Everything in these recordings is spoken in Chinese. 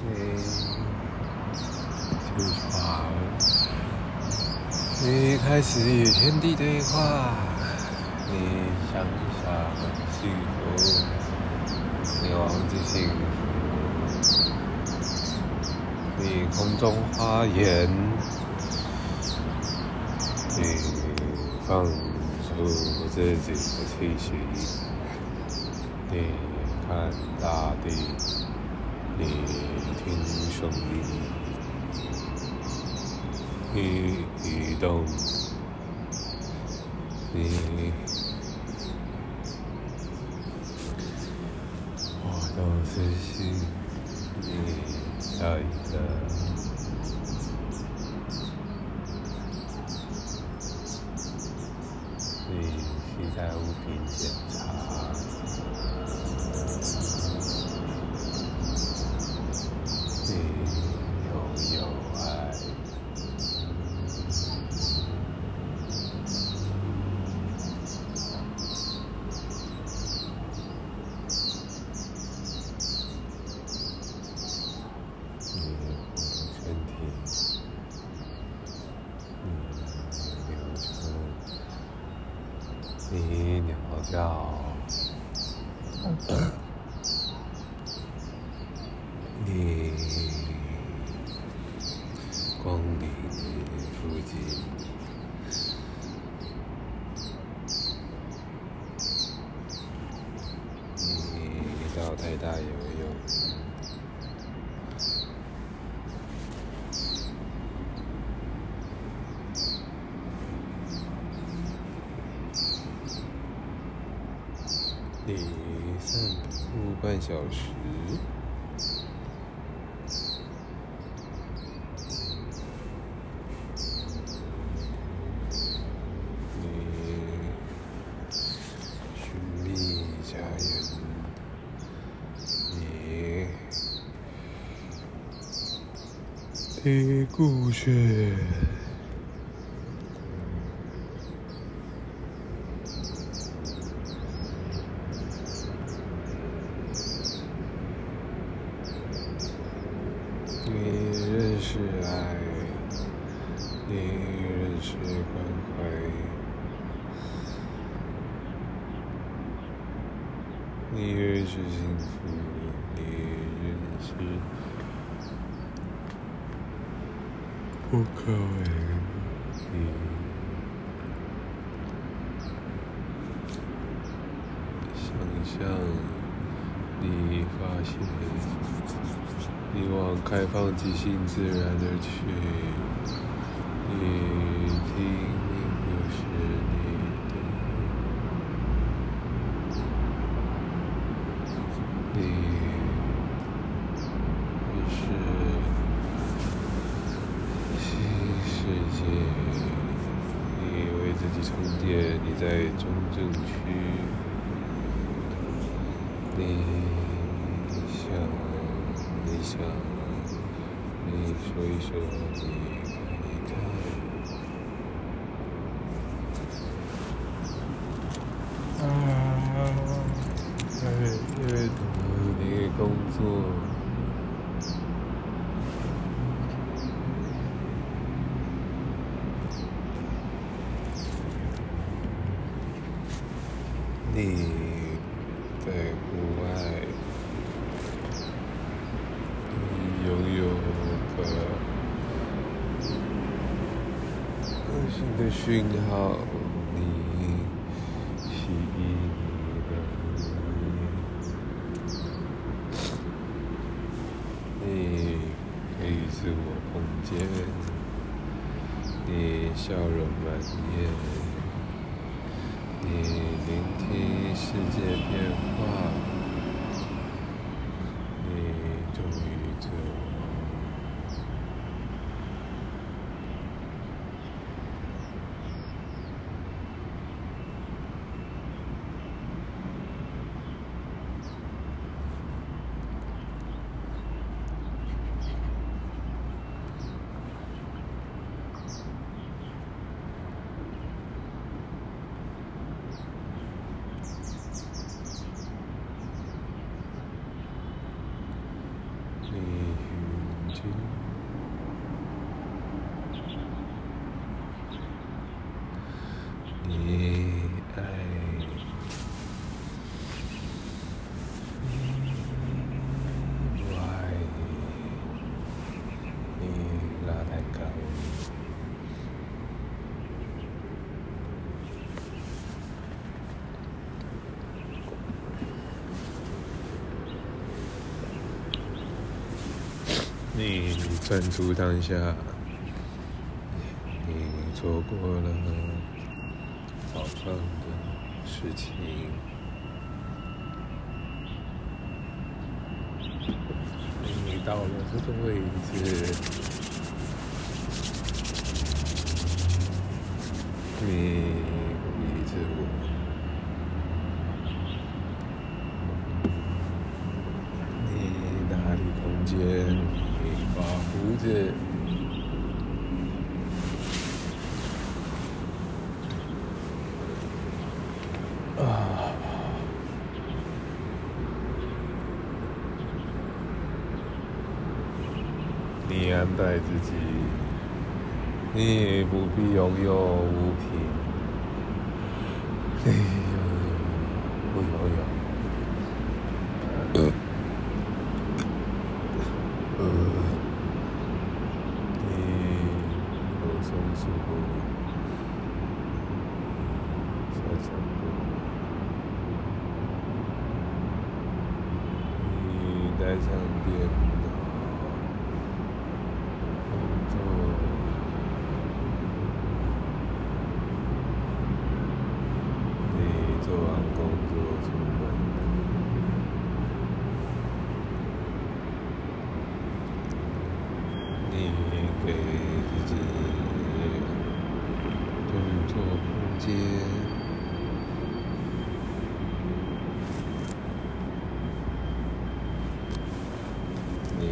你起床，你开始与天地对话，你想想幸福，你忘记幸福，你空中花园，你放出自己的气息，你看大地。你听声音，你移动，你，我都是心，你下一个，你现在物品检你鸟叫，你光临附近，你到太大游泳。你散步半小时，你寻觅家园，你的故事。不可为，你想象，你发现。你往开放、即兴、自然的去。你听，又是你的。你是新世界。你为自己充电。你在中正区。你。想，你说一说，你看一看。啊，在阅读你工作，你在户外。拥有个个性的讯号，你吸引你，你可以自我空间，你笑容满面，你聆听世界变化。你终于成专注当下，你错过了早上的事情，你到了这个位置，你一直我。你哪里空间？你刮胡子。啊！你安排自己，你不必拥有物品，你不拥有。呃，呃，你有松鼠，小强你带上电脑，工作，你做完工作出门。你给自己动作空间。你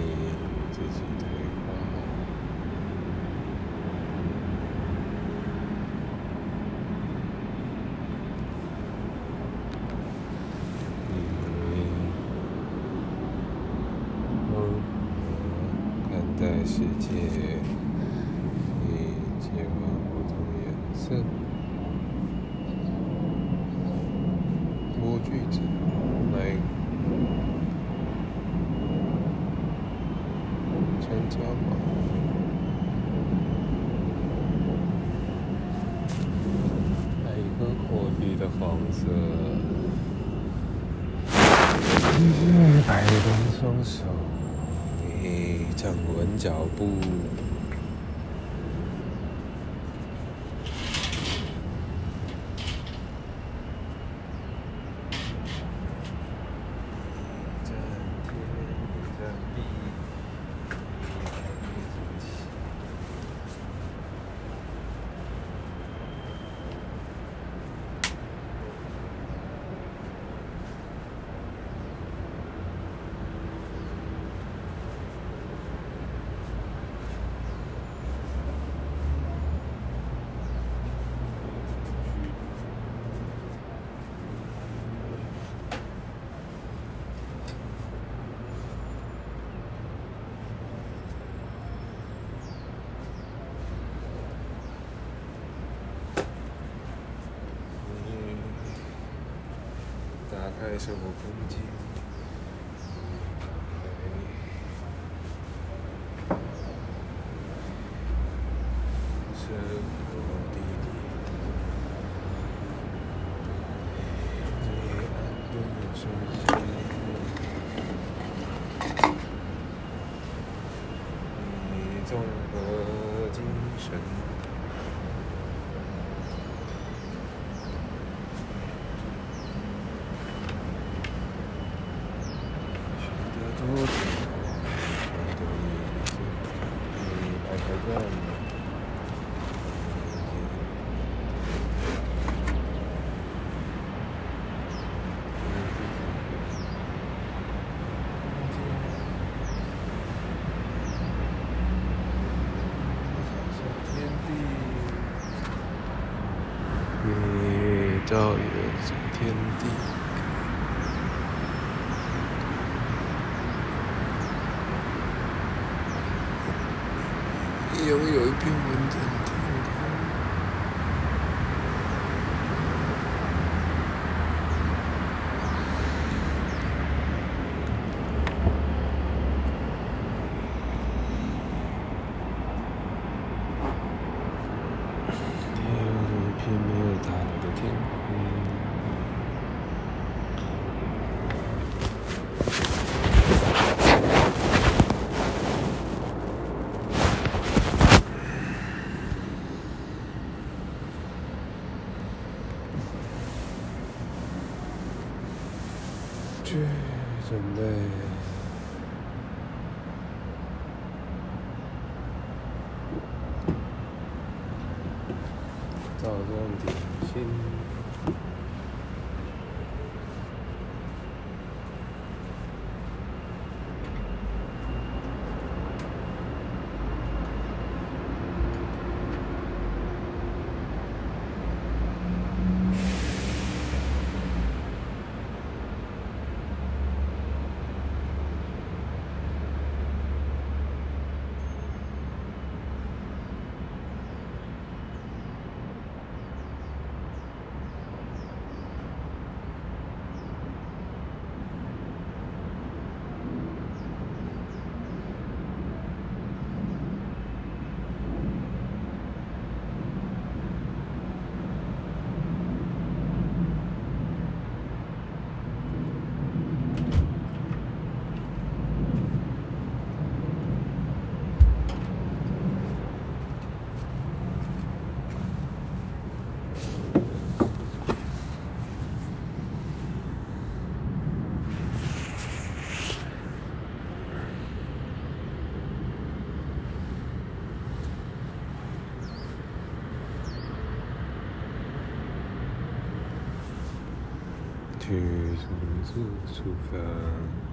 自己对话。你如何看待世界？你切换不同颜色，多句子来参加吗？来一个的黄色。你摆动双手，你站稳脚步。站天站地，你抬起自己。你开生活空间。生活地点，你安顿身心，你综合精神。照一个天地。也有一片云天地。去准备。tears on his sofa.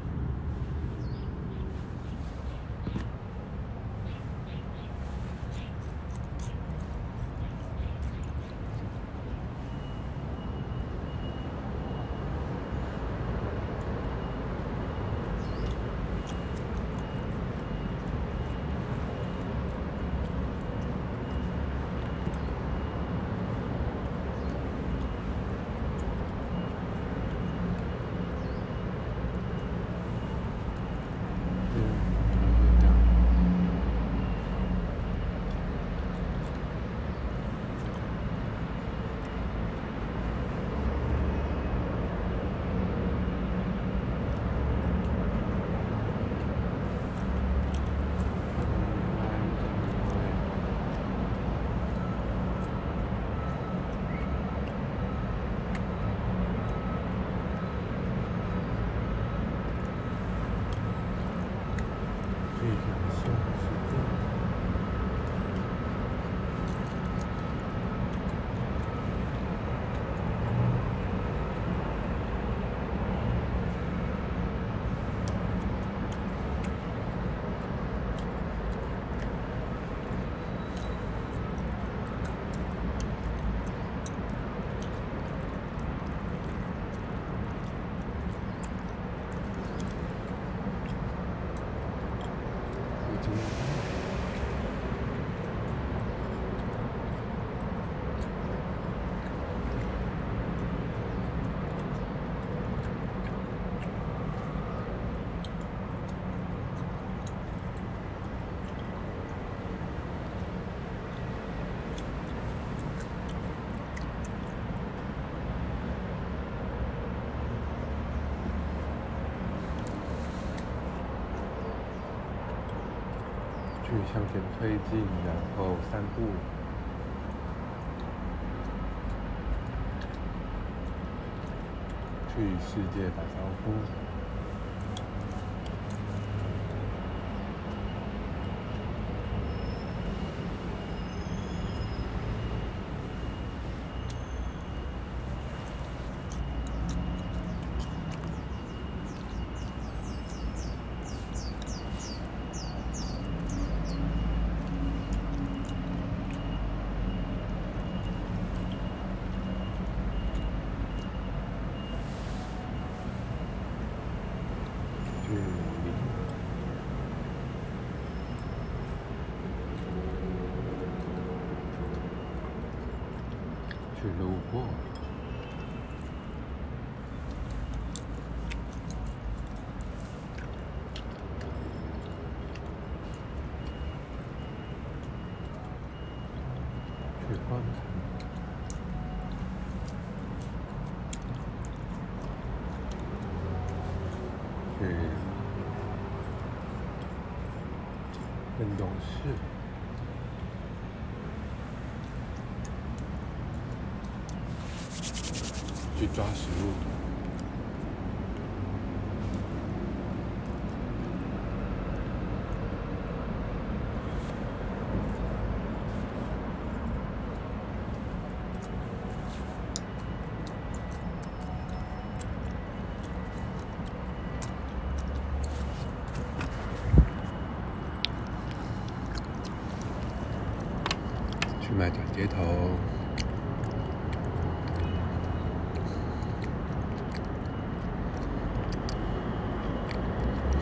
向前推进，然后散步。去世界打招呼。距离。阔。去观看，去很懂事，去抓食物。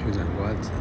去南瓜子，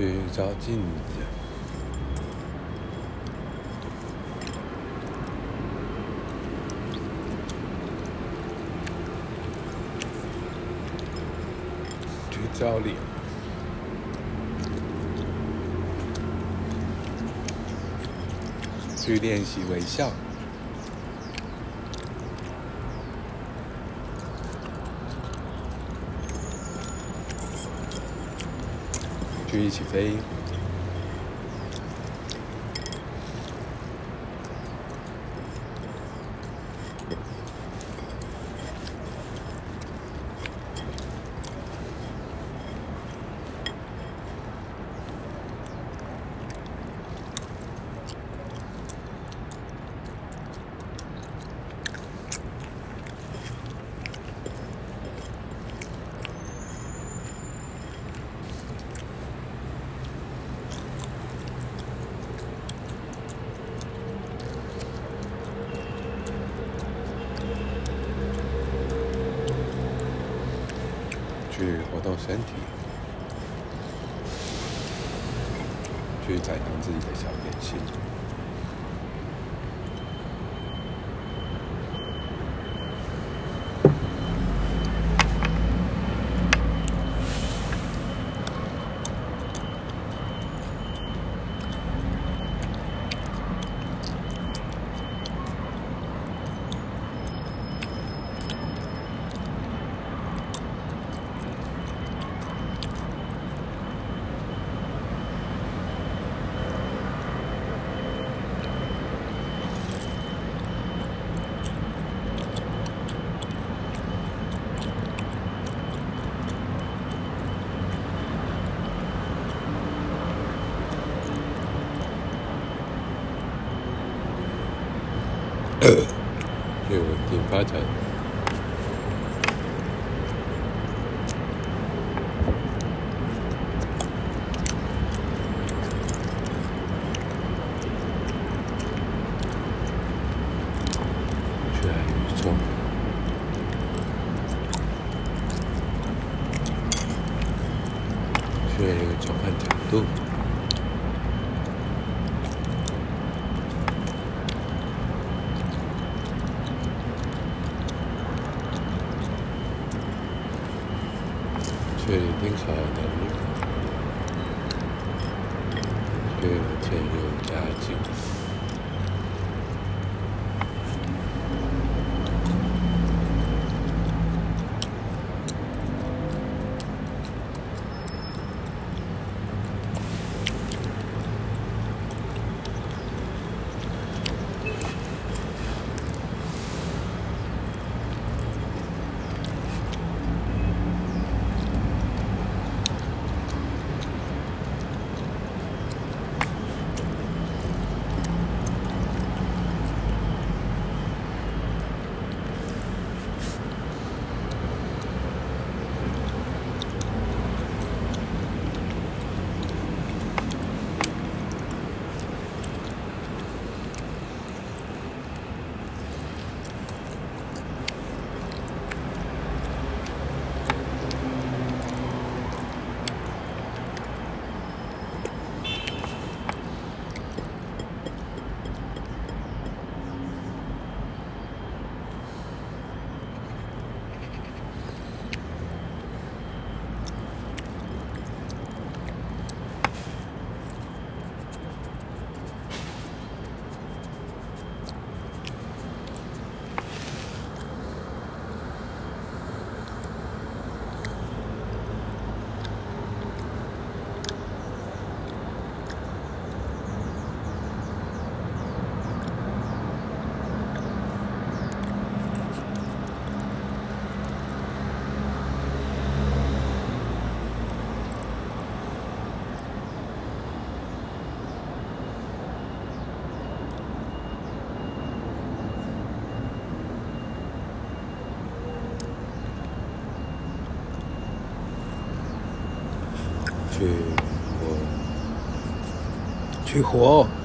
去照镜子，去照脸，去练习微笑。一起飞，去活动身体，去展扬自己的小点心。去稳定发展，say we'll die too. 活。